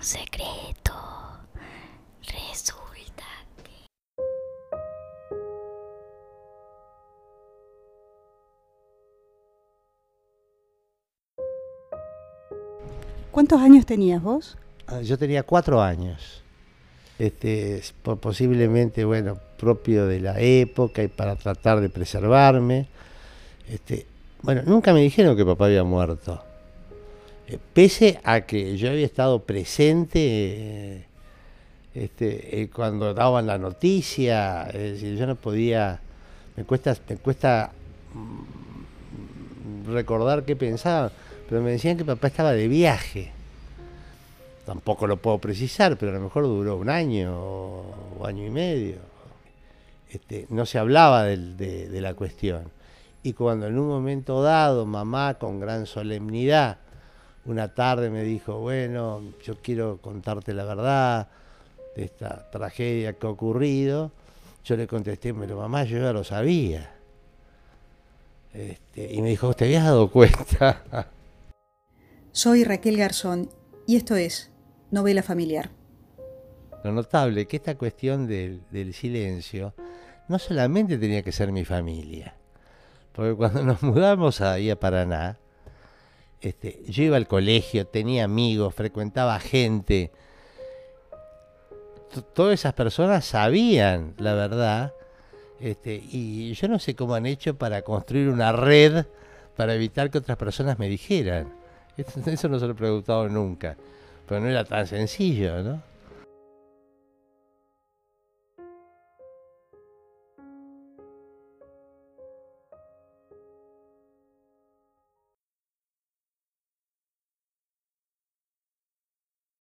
secreto. Resulta que... ¿Cuántos años tenías vos? Ah, Yo tenía cuatro años. Este, es po- posiblemente, bueno, propio de la época y para tratar de preservarme. Este, bueno, nunca me dijeron que papá había muerto. Eh, pese a que yo había estado presente eh, este, eh, cuando daban la noticia, yo no podía, me cuesta, me cuesta mm, recordar qué pensaban, pero me decían que papá estaba de viaje tampoco lo puedo precisar, pero a lo mejor duró un año o año y medio. Este, no se hablaba de la cuestión. Y cuando en un momento dado mamá con gran solemnidad una tarde me dijo, bueno, yo quiero contarte la verdad de esta tragedia que ha ocurrido, yo le contesté, pero mamá, yo ya lo sabía. Este, y me dijo, ¿te habías dado cuenta? Soy Raquel Garzón y esto es Novela Familiar. Lo notable que esta cuestión del, del silencio no solamente tenía que ser mi familia, porque cuando nos mudamos ahí a Paraná, este, yo iba al colegio, tenía amigos, frecuentaba gente. Todas esas personas sabían la verdad, este, y yo no sé cómo han hecho para construir una red para evitar que otras personas me dijeran. Eso no se lo he preguntado nunca, pero no era tan sencillo, ¿no?